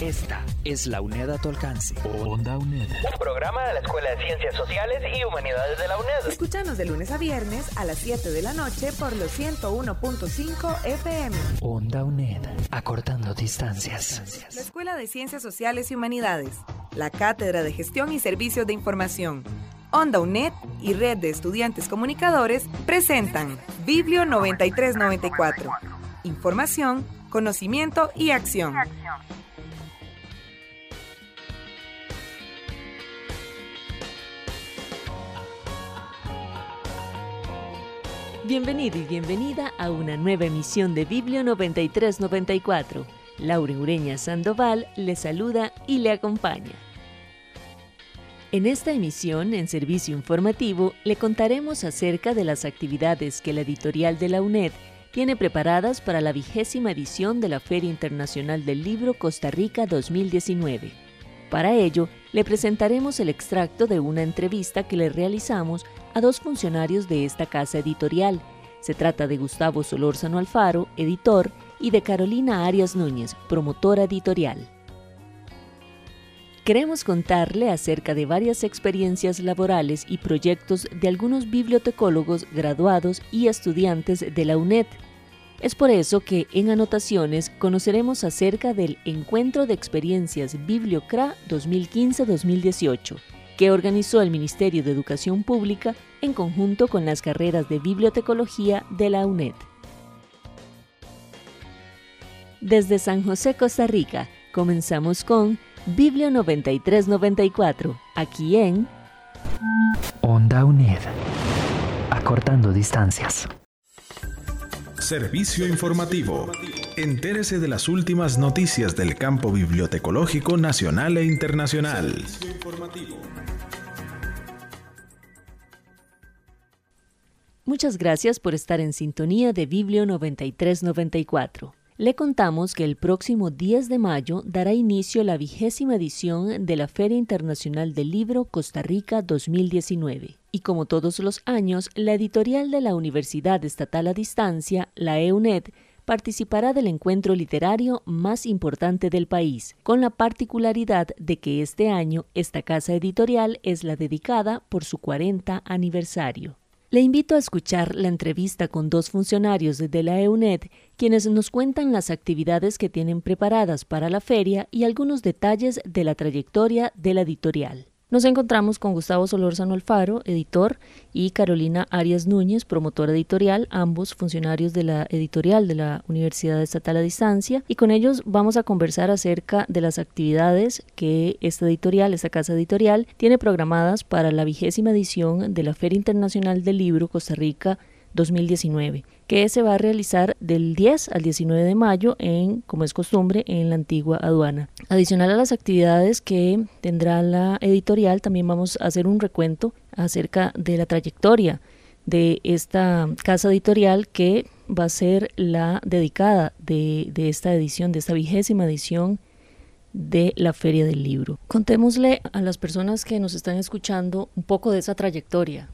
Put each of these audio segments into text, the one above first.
Esta es la UNED a tu alcance. Onda UNED. Un programa de la Escuela de Ciencias Sociales y Humanidades de la UNED. Escuchanos de lunes a viernes a las 7 de la noche por los 101.5 FM. Onda UNED. Acortando distancias. La Escuela de Ciencias Sociales y Humanidades. La Cátedra de Gestión y Servicios de Información. Onda UNED y Red de Estudiantes Comunicadores presentan Biblio 9394. Información, conocimiento y acción. Bienvenido y bienvenida a una nueva emisión de Biblio 9394. Laura Ureña Sandoval le saluda y le acompaña. En esta emisión, en servicio informativo, le contaremos acerca de las actividades que la editorial de la UNED tiene preparadas para la vigésima edición de la Feria Internacional del Libro Costa Rica 2019. Para ello, le presentaremos el extracto de una entrevista que le realizamos a dos funcionarios de esta casa editorial. Se trata de Gustavo Solórzano Alfaro, editor, y de Carolina Arias Núñez, promotora editorial. Queremos contarle acerca de varias experiencias laborales y proyectos de algunos bibliotecólogos graduados y estudiantes de la UNED. Es por eso que en anotaciones conoceremos acerca del Encuentro de Experiencias Bibliocra 2015-2018 que organizó el Ministerio de Educación Pública en conjunto con las carreras de bibliotecología de la UNED. Desde San José, Costa Rica, comenzamos con Biblio 9394, aquí en Onda UNED, acortando distancias. Servicio informativo. Entérese de las últimas noticias del campo bibliotecológico nacional e internacional. Muchas gracias por estar en sintonía de Biblio 9394. Le contamos que el próximo 10 de mayo dará inicio la vigésima edición de la Feria Internacional del Libro Costa Rica 2019. Y como todos los años, la editorial de la Universidad Estatal a Distancia, la EUNED, participará del encuentro literario más importante del país, con la particularidad de que este año esta casa editorial es la dedicada por su 40 aniversario. Le invito a escuchar la entrevista con dos funcionarios de la EUNED, quienes nos cuentan las actividades que tienen preparadas para la feria y algunos detalles de la trayectoria de la editorial. Nos encontramos con Gustavo Solórzano Alfaro, editor, y Carolina Arias Núñez, promotora editorial, ambos funcionarios de la editorial de la Universidad Estatal a Distancia, y con ellos vamos a conversar acerca de las actividades que esta editorial, esta casa editorial, tiene programadas para la vigésima edición de la Feria Internacional del Libro Costa Rica 2019, que se va a realizar del 10 al 19 de mayo en, como es costumbre, en la antigua aduana. Adicional a las actividades que tendrá la editorial, también vamos a hacer un recuento acerca de la trayectoria de esta casa editorial que va a ser la dedicada de, de esta edición, de esta vigésima edición de la Feria del Libro. Contémosle a las personas que nos están escuchando un poco de esa trayectoria.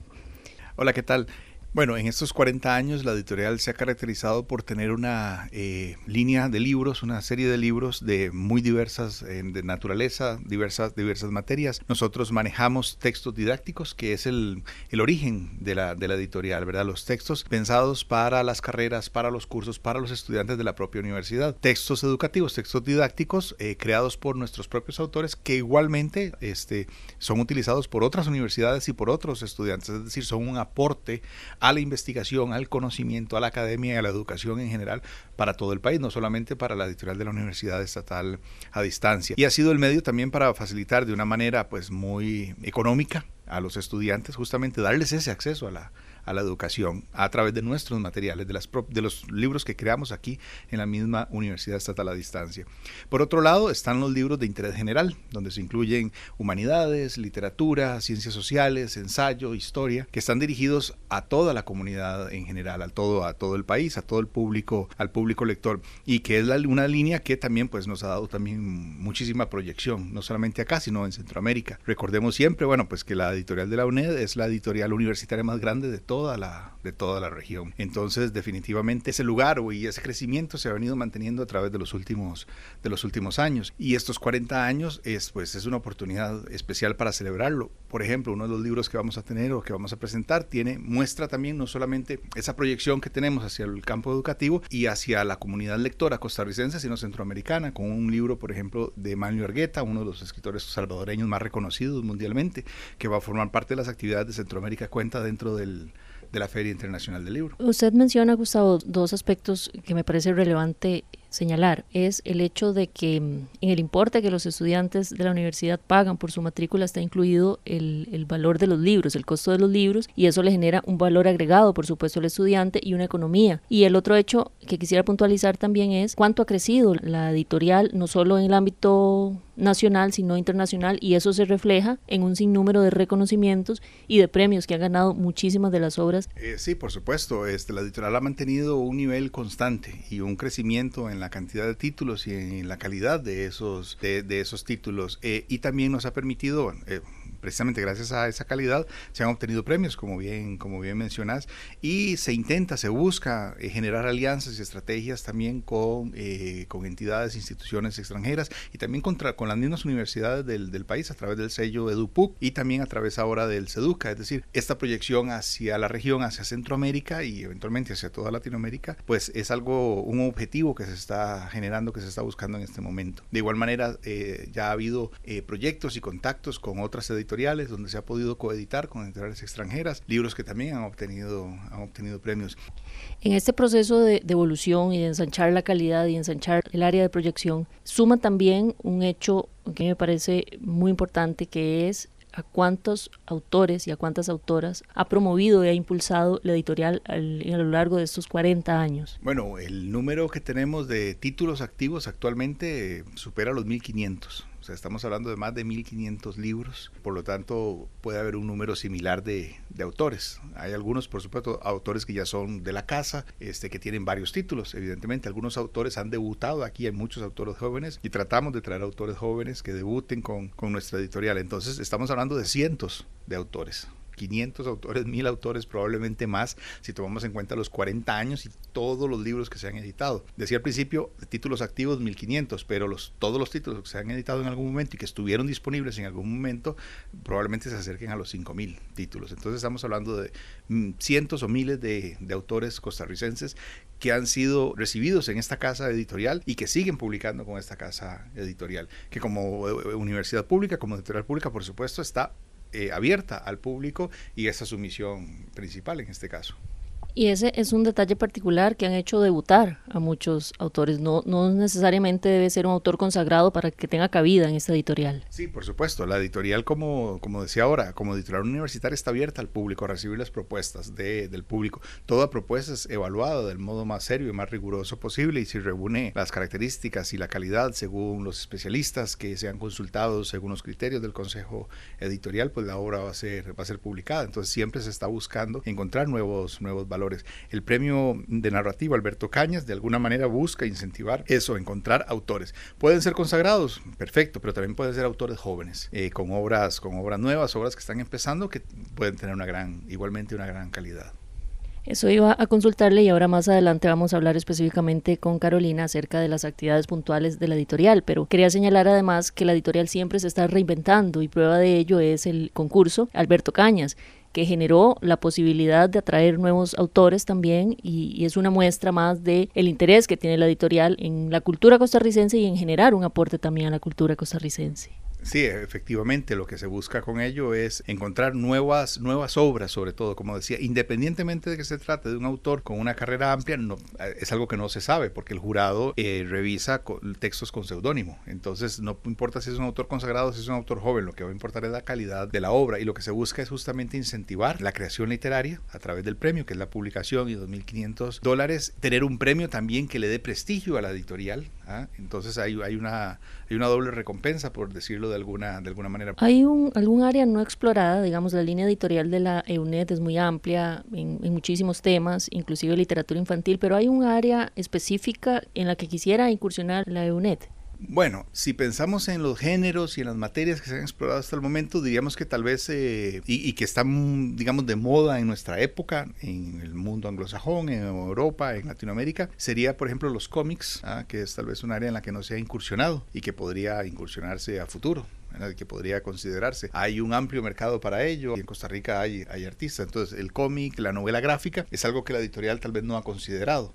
Hola, ¿qué tal? Bueno, en estos 40 años la editorial se ha caracterizado por tener una eh, línea de libros, una serie de libros de muy diversas, de naturaleza, diversas, diversas materias. Nosotros manejamos textos didácticos, que es el, el origen de la, de la, editorial, ¿verdad? Los textos pensados para las carreras, para los cursos, para los estudiantes de la propia universidad. Textos educativos, textos didácticos eh, creados por nuestros propios autores que igualmente este, son utilizados por otras universidades y por otros estudiantes, es decir, son un aporte a la investigación, al conocimiento, a la academia y a la educación en general para todo el país, no solamente para la editorial de la Universidad Estatal a distancia. Y ha sido el medio también para facilitar de una manera pues muy económica a los estudiantes justamente darles ese acceso a la, a la educación a través de nuestros materiales, de, las de los libros que creamos aquí en la misma Universidad Estatal a Distancia. Por otro lado, están los libros de interés general, donde se incluyen humanidades, literatura, ciencias sociales, ensayo, historia, que están dirigidos a toda la comunidad en general, a todo, a todo el país, a todo el público, al público lector, y que es una línea que también pues, nos ha dado también muchísima proyección, no solamente acá, sino en Centroamérica. Recordemos siempre, bueno, pues que la editorial de la UNED es la editorial universitaria más grande de toda la, de toda la región. Entonces, definitivamente ese lugar y ese crecimiento se ha venido manteniendo a través de los últimos, de los últimos años. Y estos 40 años es, pues, es una oportunidad especial para celebrarlo. Por ejemplo, uno de los libros que vamos a tener o que vamos a presentar tiene, muestra también no solamente esa proyección que tenemos hacia el campo educativo y hacia la comunidad lectora costarricense, sino centroamericana, con un libro, por ejemplo, de Manuel Argueta, uno de los escritores salvadoreños más reconocidos mundialmente, que va a formar parte de las actividades de Centroamérica Cuenta dentro del, de la Feria Internacional del Libro. Usted menciona, Gustavo, dos aspectos que me parece relevante señalar es el hecho de que mm, en el importe que los estudiantes de la universidad pagan por su matrícula está incluido el, el, valor de los libros, el costo de los libros, y eso le genera un valor agregado, por supuesto, al estudiante y una economía. Y el otro hecho que quisiera puntualizar también es cuánto ha crecido la editorial, no solo en el ámbito nacional, sino internacional, y eso se refleja en un sinnúmero de reconocimientos y de premios que han ganado muchísimas de las obras. Eh, sí, por supuesto, este, la editorial ha mantenido un nivel constante y un crecimiento en la cantidad de títulos y en la calidad de esos, de, esos títulos, eh, y también nos ha permitido, eh, precisamente gracias a esa calidad se han obtenido premios, como bien, como bien mencionas, y se intenta, se busca eh, generar alianzas y estrategias también con, eh, con entidades, instituciones extranjeras y también contra, con las mismas universidades del, del, país a través del sello EduPUC y también a través ahora del SEDUCA, es decir, esta proyección hacia la región, hacia Centroamérica y eventualmente hacia toda Latinoamérica, pues es algo, un objetivo que se está generando, que se está buscando en este momento. De igual manera, eh, ya ha habido proyectos y contactos con otras editoriales donde se ha podido coeditar con editoriales extranjeras, libros que también han obtenido, han obtenido premios. En este proceso de, de, evolución y de ensanchar la calidad y ensanchar el área de proyección, suma también un hecho que me parece muy importante, que es a cuántos autores y a cuántas autoras ha promovido y ha impulsado la editorial a lo largo de estos 40 años? Bueno, el número que tenemos de títulos activos actualmente supera los 1500 estamos hablando de más de 1.500 libros, por lo tanto puede haber un número similar de, autores. Hay algunos, por supuesto, autores que ya son de la casa, este, que tienen varios títulos, evidentemente. Algunos autores han debutado, aquí hay muchos autores jóvenes y tratamos de traer autores jóvenes que debuten con, con nuestra editorial. Entonces estamos hablando de cientos de autores. 500 autores, 1000 autores, probablemente más, si tomamos en cuenta los 40 años y todos los libros que se han editado. Decía al principio, títulos activos 1500, pero todos los títulos que se han editado en algún momento y que estuvieron disponibles en algún momento, probablemente se acerquen a los 5000 títulos. Entonces estamos hablando de mm, cientos o miles de, de autores costarricenses que han sido recibidos en esta casa editorial y que siguen publicando con esta casa editorial, que como eh, universidad pública, como editorial pública, por supuesto, está eh, abierta al público y esa es su misión principal en este caso. Y ese es un detalle particular que han hecho debutar a muchos autores. No, no necesariamente debe ser un autor consagrado para que tenga cabida en esta editorial. Sí, por supuesto. La editorial, como, como decía ahora, como editorial universitaria está abierta al público, a recibir las propuestas de, del público. Toda propuesta es evaluada del modo más serio y más riguroso posible y si reúne las características y la calidad según los especialistas que se han consultado según los criterios del consejo editorial, pues la obra va a ser, va a ser publicada. Entonces siempre se está buscando encontrar nuevos, nuevos valores el premio de narrativa Alberto Cañas de alguna manera busca incentivar eso, encontrar autores. Pueden ser consagrados, perfecto, pero también pueden ser autores jóvenes, eh, con obras, con obras nuevas, obras que están empezando, que pueden tener una gran, igualmente una gran calidad. Eso iba a consultarle y ahora más adelante vamos a hablar específicamente con Carolina acerca de las actividades puntuales de la editorial, pero quería señalar además que la editorial siempre se está reinventando y prueba de ello es el concurso Alberto Cañas, que generó la posibilidad de atraer nuevos autores también y, es una muestra más de el interés que tiene la editorial en la cultura costarricense y en generar un aporte también a la cultura costarricense. Sí, efectivamente, lo que se busca con ello es encontrar nuevas, nuevas obras, sobre todo, como decía, independientemente de que se trate de un autor con una carrera amplia, no, eh, es algo que no se sabe, porque el jurado eh, revisa textos con seudónimo. Entonces, no importa si es un autor consagrado, si es un autor joven, lo que va a importar es la calidad de la obra y lo que se busca es justamente incentivar la creación literaria a través del premio, que es la publicación y 2.500 dólares, tener un premio también que le dé prestigio a la editorial. ¿ah? Entonces, hay, hay, una, hay una doble recompensa, por decirlo de alguna, de alguna manera. ¿Hay un, algún área no explorada? Digamos, la línea editorial de la EUNET es muy amplia en, en, muchísimos temas, inclusive literatura infantil, pero ¿hay un área específica en la que quisiera incursionar la EUNET? Bueno, si pensamos en los géneros y en las materias que se han explorado hasta el momento, diríamos que tal vez, eh, y, que están, digamos, de moda en nuestra época, en el mundo anglosajón, en Europa, en Latinoamérica, sería, por ejemplo, los cómics, ¿ah? que es tal vez un área en la que no se ha incursionado y que podría incursionarse a futuro que podría considerarse. Hay un amplio mercado para ello y en Costa Rica hay, hay artistas. Entonces, el cómic, la novela gráfica, es algo que la editorial tal vez no ha considerado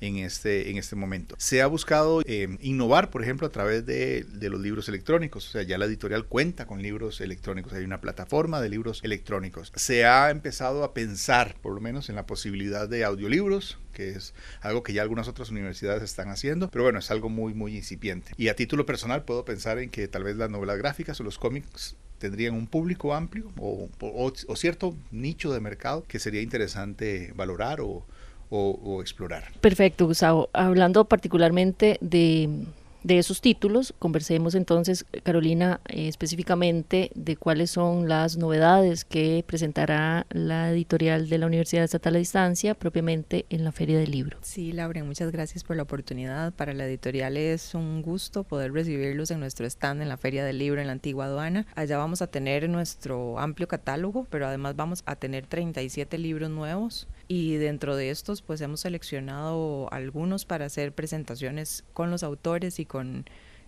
en este, en este momento. Se ha buscado eh, innovar, por ejemplo, a través de, de, los libros electrónicos. O sea, ya la editorial cuenta con libros electrónicos. Hay una plataforma de libros electrónicos. Se ha empezado a pensar, por lo menos, en la posibilidad de audiolibros, que es algo que ya algunas otras universidades están haciendo, pero bueno, es algo muy, muy incipiente. Y a título personal puedo pensar en que tal vez las novelas gráficas o los cómics tendrían un público amplio o, o, o, cierto nicho de mercado que sería interesante valorar o, o, explorar. Perfecto, Gustavo. Hablando particularmente de de esos títulos. Conversemos entonces, Carolina, eh, específicamente de cuáles son las novedades que presentará la editorial de la Universidad Estatal a Distancia propiamente en la Feria del Libro. Sí, Laura, muchas gracias por la oportunidad. Para la editorial es un gusto poder recibirlos en nuestro stand en la Feria del Libro en la antigua aduana. Allá vamos a tener nuestro amplio catálogo, pero además vamos a tener 37 libros nuevos y dentro de estos pues hemos seleccionado algunos para hacer presentaciones con los autores y con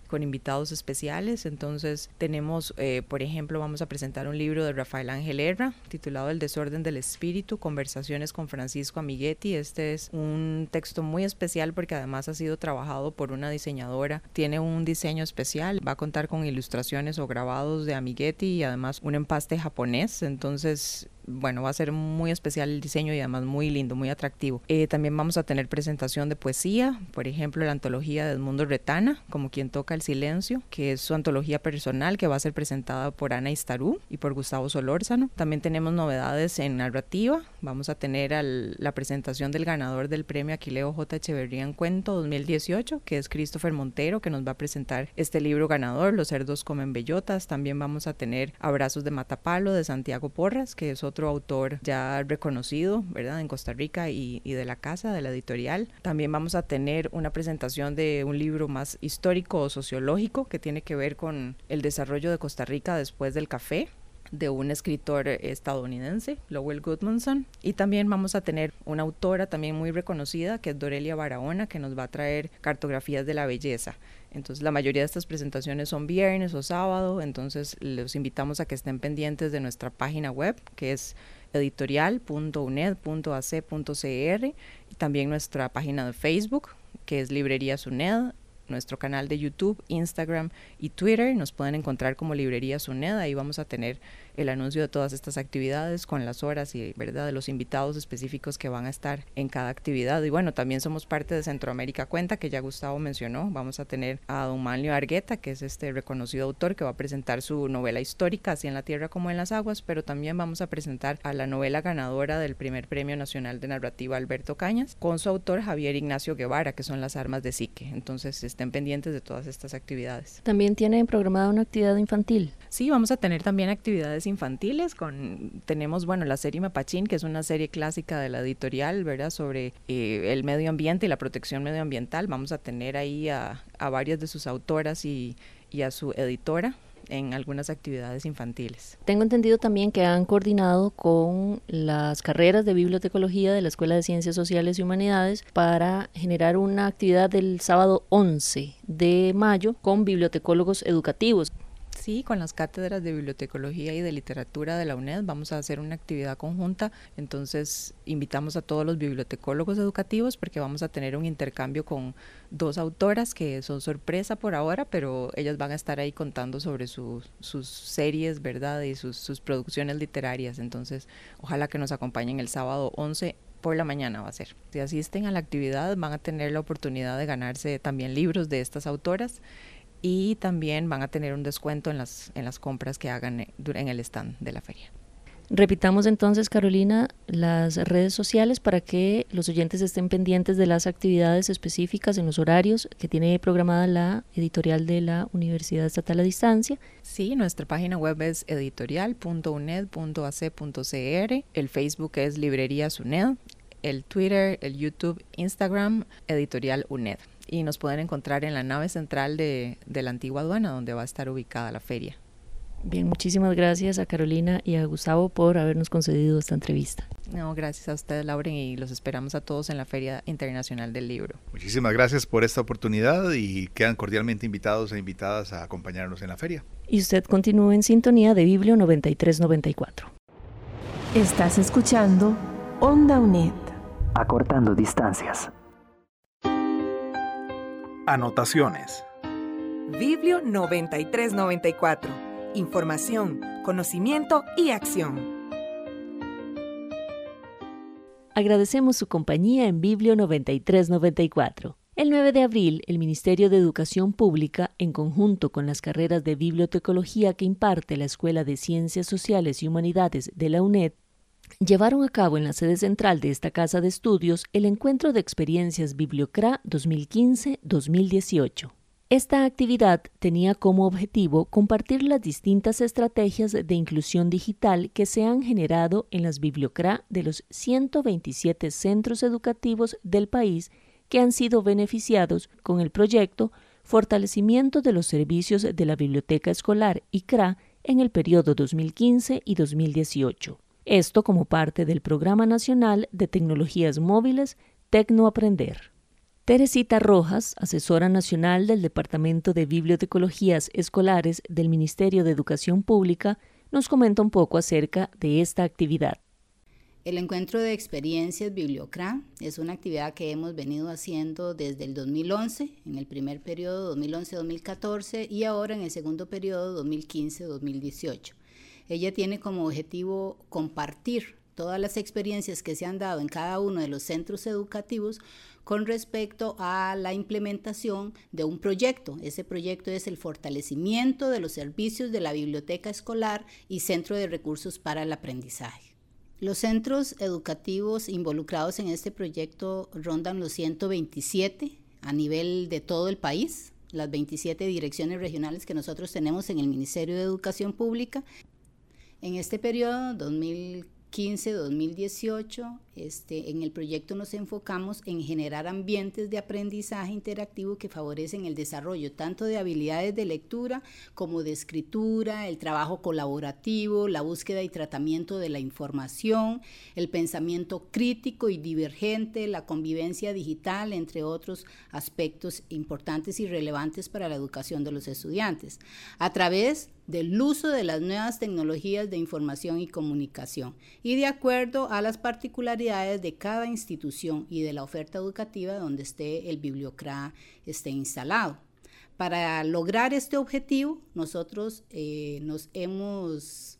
con invitados especiales. Entonces tenemos, eh, por ejemplo, vamos a presentar un libro de Rafael Ángel Herra titulado El desorden del espíritu, conversaciones con Francisco Amiguetti. Este es un texto muy especial porque además ha sido trabajado por una diseñadora. Tiene un diseño especial, va a contar con ilustraciones o grabados de Amiguetti y además un empaste japonés. Entonces bueno, va a ser muy especial el diseño y además muy lindo, muy atractivo. Eh, también vamos a tener presentación de poesía, por ejemplo, la antología de Edmundo Retana, como quien toca el silencio, que es su antología personal que va a ser presentada por Ana Istarú y por Gustavo Solórzano. También tenemos novedades en narrativa. Vamos a tener la presentación del ganador del premio Aquileo J. Echeverría en Cuento 2018, que es Christopher Montero, que nos va a presentar este libro ganador, Los cerdos comen bellotas. También vamos a tener Abrazos de Matapalo de Santiago Porras, que es otro autor ya reconocido, ¿verdad?, en Costa Rica y, y de la casa, de la editorial. También vamos a tener una presentación de un libro más histórico o sociológico que tiene que ver con el desarrollo de Costa Rica después del café de un escritor estadounidense, Lowell Goodmanson. Y también vamos a tener una autora también muy reconocida, que es Dorelia Barahona, que nos va a traer cartografías de la belleza. Entonces la mayoría de estas presentaciones son viernes o sábado, entonces los invitamos a que estén pendientes de nuestra página web, que es editorial.uned.ac.cr y también nuestra página de Facebook, que es Librerías UNED nuestro canal de YouTube, Instagram y Twitter. Nos pueden encontrar como Librería Suneda. Ahí vamos a tener el anuncio de todas estas actividades con las horas y verdad de los invitados específicos que van a estar en cada actividad. Y bueno, también somos parte de Centroamérica Cuenta, que ya Gustavo mencionó. Vamos a tener a Don Manlio Argueta, que es este reconocido autor que va a presentar su novela histórica, así en la tierra como en las aguas, pero también vamos a presentar a la novela ganadora del primer Premio Nacional de Narrativa Alberto Cañas, con su autor Javier Ignacio Guevara, que son las armas de psique. Entonces estén pendientes de todas estas actividades. También tienen programada una actividad infantil. Sí, vamos a tener también actividades infantiles. Con, tenemos, bueno, la serie Mapachín, que es una serie clásica de la editorial, ¿verdad? Sobre eh, el medio ambiente y la protección medioambiental. Vamos a tener ahí a, varias de sus autoras y, y a su editora en algunas actividades infantiles. Tengo entendido también que han coordinado con las carreras de bibliotecología de la Escuela de Ciencias Sociales y Humanidades para generar una actividad del sábado 11 de mayo con bibliotecólogos educativos. Sí, con las cátedras de bibliotecología y de literatura de la UNED vamos a hacer una actividad conjunta. Entonces invitamos a todos los bibliotecólogos educativos porque vamos a tener un intercambio con dos autoras que son sorpresa por ahora, pero ellas van a estar ahí contando sobre sus series, ¿verdad? Y sus, sus producciones literarias. Entonces, ojalá que nos acompañen el sábado 11 por la mañana va a ser. Si asisten a la actividad van a tener la oportunidad de ganarse también libros de estas autoras y también van a tener un descuento en las, en las compras que hagan eh, en el stand de la feria. Repitamos entonces, Carolina, las redes sociales para que los oyentes estén pendientes de las actividades específicas en los horarios que tiene programada la editorial de la Universidad Estatal a Distancia. Sí, nuestra página web es editorial.uned.ac.cr, el Facebook es Librerías UNED, el Twitter, el YouTube, Instagram, Editorial UNED y nos pueden encontrar en la nave central de, la antigua aduana donde va a estar ubicada la feria. Bien, muchísimas gracias a Carolina y a Gustavo por habernos concedido esta entrevista. No, gracias a ustedes, Lauren, y los esperamos a todos en la Feria Internacional del Libro. Muchísimas gracias por esta oportunidad y quedan cordialmente invitados e invitadas a acompañarnos en la feria. Y usted continúe en sintonía de Biblio 9394. Estás escuchando Onda UNED. Acortando distancias. Anotaciones. Biblio 9394. Información, conocimiento y acción. Agradecemos su compañía en Biblio 9394. El 9 de abril, el Ministerio de Educación Pública, en conjunto con las carreras de bibliotecología que imparte la Escuela de Ciencias Sociales y Humanidades de la UNED, llevaron a cabo en la sede central de esta casa de estudios el encuentro de experiencias Bibliocra 2015-2018. Esta actividad tenía como objetivo compartir las distintas estrategias de inclusión digital que se han generado en las Bibliocra de los 127 centros educativos del país que han sido beneficiados con el proyecto Fortalecimiento de los Servicios de la Biblioteca Escolar ICRA en el periodo 2015 y 2018. Esto como parte del Programa Nacional de Tecnologías Móviles Tecnoaprender. Teresita Rojas, asesora nacional del Departamento de Bibliotecologías Escolares del Ministerio de Educación Pública, nos comenta un poco acerca de esta actividad. El encuentro de experiencias Bibliocra es una actividad que hemos venido haciendo desde el 2011, en el primer periodo 2011-2014 y ahora en el segundo periodo 2015-2018. Ella tiene como objetivo compartir todas las experiencias que se han dado en cada uno de los centros educativos con respecto a la implementación de un proyecto. Ese proyecto es el fortalecimiento de los servicios de la biblioteca escolar y centro de recursos para el aprendizaje. Los centros educativos involucrados en este proyecto rondan los 127 a nivel de todo el país, las 27 direcciones regionales que nosotros tenemos en el Ministerio de Educación Pública en este periodo, 2015-2018, este, en el proyecto nos enfocamos en generar ambientes de aprendizaje interactivo que favorecen el desarrollo tanto de habilidades de lectura como de escritura, el trabajo colaborativo, la búsqueda y tratamiento de la información, el pensamiento crítico y divergente, la convivencia digital, entre otros aspectos importantes y relevantes para la educación de los estudiantes, a través del uso de las nuevas tecnologías de información y comunicación. Y de acuerdo a las particularidades de cada institución y de la oferta educativa donde esté el bibliocra esté instalado. Para lograr este objetivo, nosotros eh, nos hemos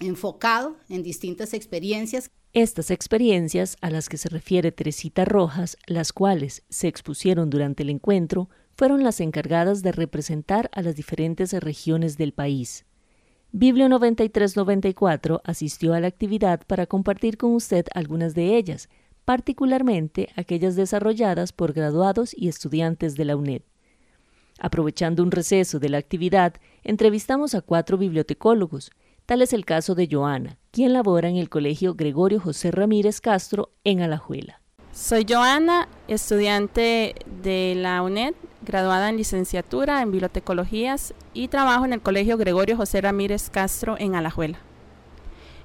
enfocado en distintas experiencias. Estas experiencias a las que se refiere Teresita Rojas, las cuales se expusieron durante el encuentro, fueron las encargadas de representar a las diferentes regiones del país. Biblio 9394 asistió a la actividad para compartir con usted algunas de ellas, particularmente aquellas desarrolladas por graduados y estudiantes de la UNED. Aprovechando un receso de la actividad, entrevistamos a cuatro bibliotecólogos. Tal es el caso de Joana, quien labora en el Colegio Gregorio José Ramírez Castro en Alajuela. Soy Joana, estudiante de la UNED, graduada en licenciatura en bibliotecologías y trabajo en el Colegio Gregorio José Ramírez Castro en Alajuela.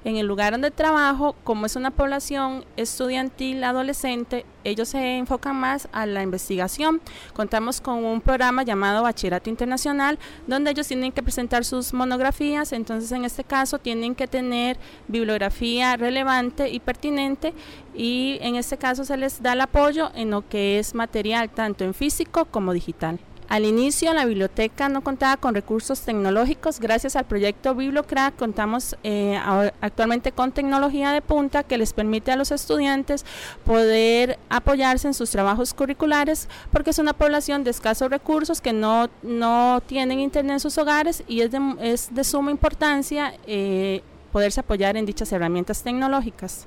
En el lugar donde trabajo, como es una población estudiantil, adolescente, ellos se enfocan más a la investigación. Contamos con un programa llamado Bachillerato Internacional, donde ellos tienen que presentar sus monografías, entonces en este caso tienen que tener bibliografía relevante y pertinente y en este caso se les da el apoyo en lo que es material tanto en físico como digital. Al inicio la biblioteca no contaba con recursos tecnológicos. Gracias al proyecto Bibliocrack contamos eh, actualmente con tecnología de punta que les permite a los estudiantes poder apoyarse en sus trabajos curriculares porque es una población de escasos recursos que no, no tienen internet en sus hogares y es de, es de suma importancia eh, poderse apoyar en dichas herramientas tecnológicas.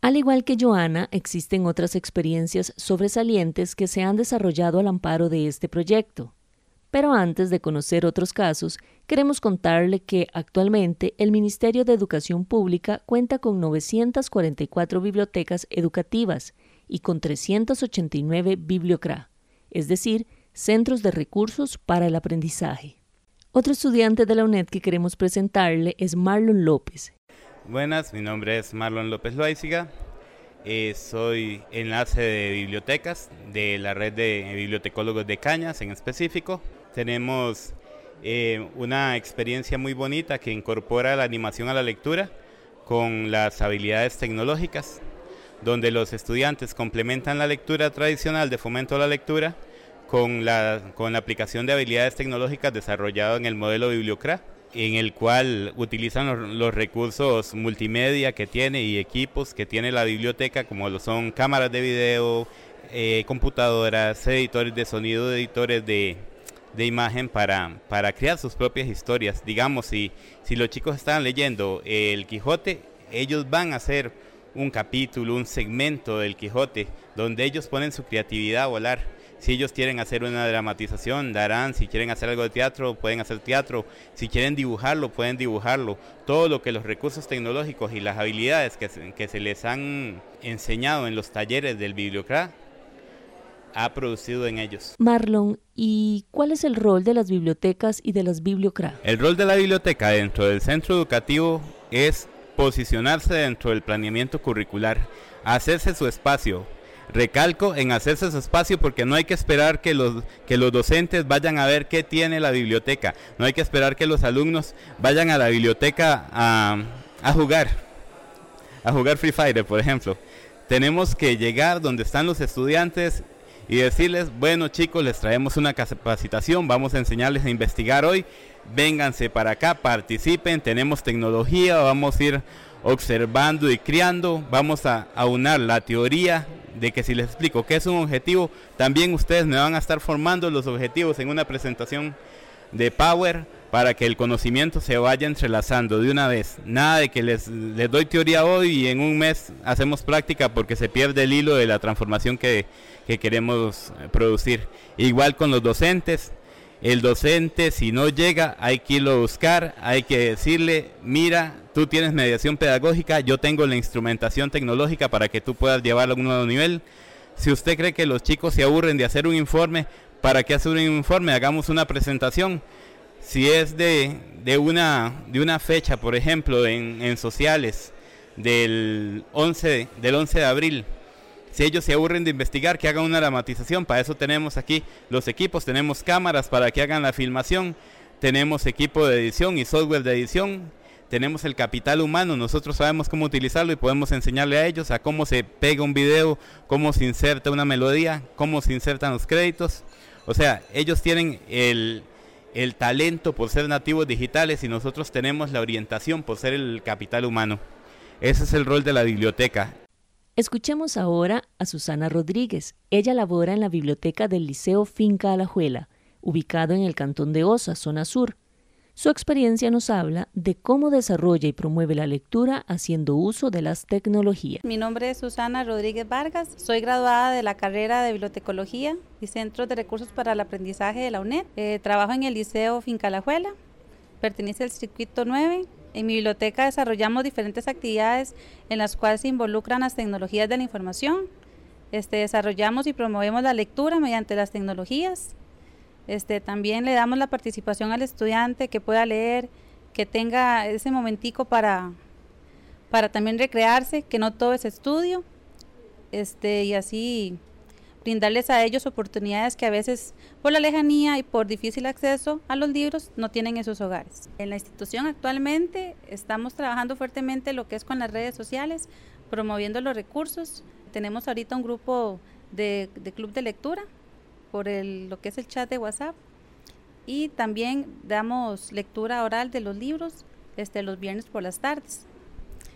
Al igual que Joana, existen otras experiencias sobresalientes que se han desarrollado al amparo de este proyecto. Pero antes de conocer otros casos, queremos contarle que actualmente el Ministerio de Educación Pública cuenta con 944 bibliotecas educativas y con 389 bibliocra, es decir, centros de recursos para el aprendizaje. Otro estudiante de la UNED que queremos presentarle es Marlon López, Buenas, mi nombre es Marlon López Loaiziga. Eh, soy enlace de bibliotecas de la red de bibliotecólogos de Cañas en específico. Tenemos eh, una experiencia muy bonita que incorpora la animación a la lectura con las habilidades tecnológicas, donde los estudiantes complementan la lectura tradicional de fomento a la lectura con la, con la aplicación de habilidades tecnológicas desarrollado en el modelo Bibliocra en el cual utilizan los, recursos multimedia que tiene y equipos que tiene la biblioteca, como lo son cámaras de video, eh, computadoras, editores de sonido, editores de, imagen para, para crear sus propias historias. Digamos, si, si los chicos están leyendo El Quijote, ellos van a hacer un capítulo, un segmento del Quijote, donde ellos ponen su creatividad a volar si ellos quieren hacer una dramatización, darán. Si quieren hacer algo de teatro, pueden hacer teatro. Si quieren dibujarlo, pueden dibujarlo. Todo lo que los recursos tecnológicos y las habilidades que se, que se les han enseñado en los talleres del Bibliocrat ha producido en ellos. Marlon, ¿y cuál es el rol de las bibliotecas y de las bibliocrat? El rol de la biblioteca dentro del centro educativo es posicionarse dentro del planeamiento curricular, hacerse su espacio, Recalco en hacerse su espacio porque no hay que esperar que los, que los docentes vayan a ver qué tiene la biblioteca. No hay que esperar que los alumnos vayan a la biblioteca a, a jugar. A jugar Free Fire, por ejemplo. Tenemos que llegar donde están los estudiantes y decirles, bueno chicos, les traemos una capacitación, vamos a enseñarles a investigar hoy, vénganse para acá, participen, tenemos tecnología, vamos a ir observando y criando, vamos a aunar la teoría de que si les explico qué es un objetivo, también ustedes me van a estar formando los objetivos en una presentación de Power para que el conocimiento se vaya entrelazando de una vez. Nada de que les, les doy teoría hoy y en un mes hacemos práctica porque se pierde el hilo de la transformación que, que queremos producir. Igual con los docentes, el docente si no llega hay que irlo a buscar, hay que decirle, mira, tú tienes mediación pedagógica, yo tengo la instrumentación tecnológica para que tú puedas llevarlo a un nuevo nivel. Si usted cree que los chicos se aburren de hacer un informe, ¿para qué hacer un informe? Hagamos una presentación. Si es de, de, una, de una fecha, por ejemplo, en, en sociales, del 11, del 11 de abril, si ellos se aburren de investigar, que hagan una dramatización. Para eso tenemos aquí los equipos, tenemos cámaras para que hagan la filmación, tenemos equipo de edición y software de edición, tenemos el capital humano, nosotros sabemos cómo utilizarlo y podemos enseñarle a ellos a cómo se pega un video, cómo se inserta una melodía, cómo se insertan los créditos. O sea, ellos tienen el, el talento por ser nativos digitales y nosotros tenemos la orientación por ser el capital humano. Ese es el rol de la biblioteca. Escuchemos ahora a Susana Rodríguez. Ella labora en la biblioteca del Liceo Finca Alajuela, ubicado en el cantón de Osa, zona sur. Su experiencia nos habla de cómo desarrolla y promueve la lectura haciendo uso de las tecnologías. Mi nombre es Susana Rodríguez Vargas, soy graduada de la carrera de Bibliotecología y Centros de Recursos para el Aprendizaje de la UNED. Eh, trabajo en el Liceo Finca Alajuela, pertenece al circuito 9 en mi biblioteca desarrollamos diferentes actividades en las cuales se involucran las tecnologías de la información. Este, desarrollamos y promovemos la lectura mediante las tecnologías. Este, también le damos la participación al estudiante que pueda leer, que tenga ese momentico para, para también recrearse, que no todo es estudio, este, y así brindarles a ellos oportunidades que a veces por la lejanía y por difícil acceso a los libros no tienen en sus hogares. En la institución actualmente estamos trabajando fuertemente lo que es con las redes sociales, promoviendo los recursos. Tenemos ahorita un grupo de, club de lectura por el, lo que es el chat de WhatsApp y también damos lectura oral de los libros este, los viernes por las tardes.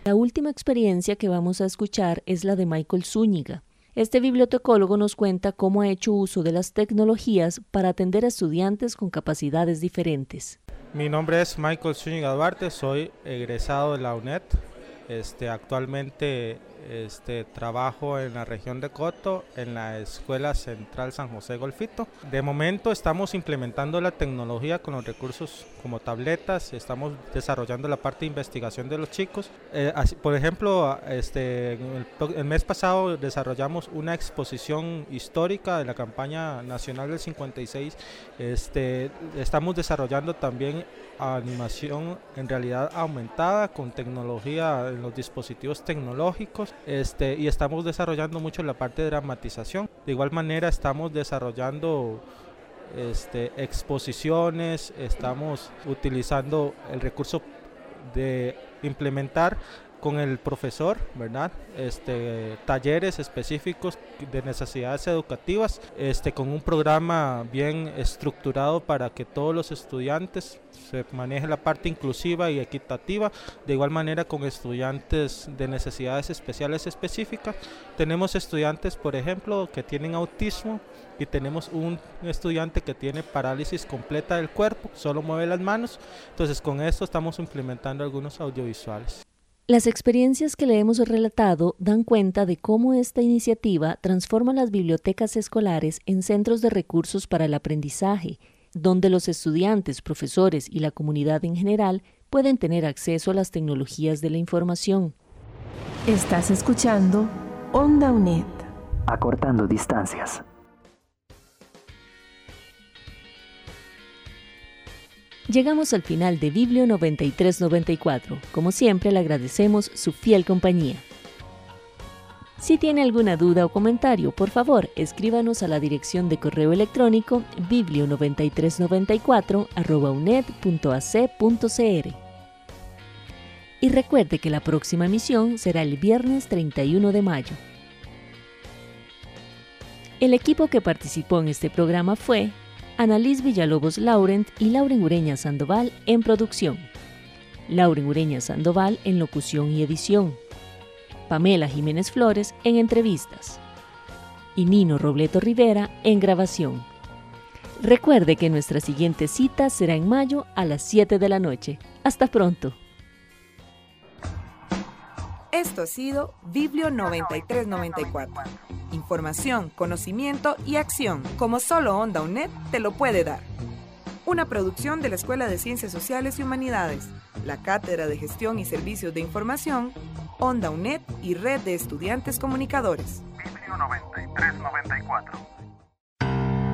La última experiencia que vamos a escuchar es la de Michael Zúñiga. Este bibliotecólogo nos cuenta cómo ha hecho uso de las tecnologías para atender a estudiantes con capacidades diferentes. Mi nombre es Michael Zúñiga Duarte, soy egresado de la UNED. Este, actualmente este, trabajo en la región de Coto, en la Escuela Central San José Golfito. De momento estamos implementando la tecnología con los recursos como tabletas, estamos desarrollando la parte de investigación de los chicos. Eh, por ejemplo, este, el, mes pasado desarrollamos una exposición histórica de la campaña nacional del 56. Este, estamos desarrollando también animación en realidad aumentada con tecnología en los dispositivos tecnológicos este, y estamos desarrollando mucho la parte de dramatización. De igual manera estamos desarrollando este, exposiciones, estamos utilizando el recurso de implementar con el profesor, ¿verdad? Este, talleres específicos de necesidades educativas, este, con un programa bien estructurado para que todos los estudiantes se maneje la parte inclusiva y equitativa, de igual manera con estudiantes de necesidades especiales específicas. Tenemos estudiantes, por ejemplo, que tienen autismo y tenemos un estudiante que tiene parálisis completa del cuerpo, solo mueve las manos. Entonces con esto estamos implementando algunos audiovisuales. Las experiencias que le hemos relatado dan cuenta de cómo esta iniciativa transforma las bibliotecas escolares en centros de recursos para el aprendizaje, donde los estudiantes, profesores y la comunidad en general pueden tener acceso a las tecnologías de la información. Estás escuchando Onda UNED. Acortando distancias. Llegamos al final de Biblio 9394. Como siempre, le agradecemos su fiel compañía. Si tiene alguna duda o comentario, por favor, escríbanos a la dirección de correo electrónico biblio9394@uned.ac.cr. Y recuerde que la próxima emisión será el viernes 31 de mayo. El equipo que participó en este programa fue Annalise Villalobos Laurent y Lauren Ureña Sandoval en producción. Lauren Ureña Sandoval en locución y edición. Pamela Jiménez Flores en entrevistas. Y Nino Robleto Rivera en grabación. Recuerde que nuestra siguiente cita será en mayo a las 7 de la noche. Hasta pronto. Esto ha sido Biblio 9394. Información, conocimiento y acción, como solo Onda UNED te lo puede dar. Una producción de la Escuela de Ciencias Sociales y Humanidades, la Cátedra de Gestión y Servicios de Información, Onda UNED y Red de Estudiantes Comunicadores. Biblio 9394.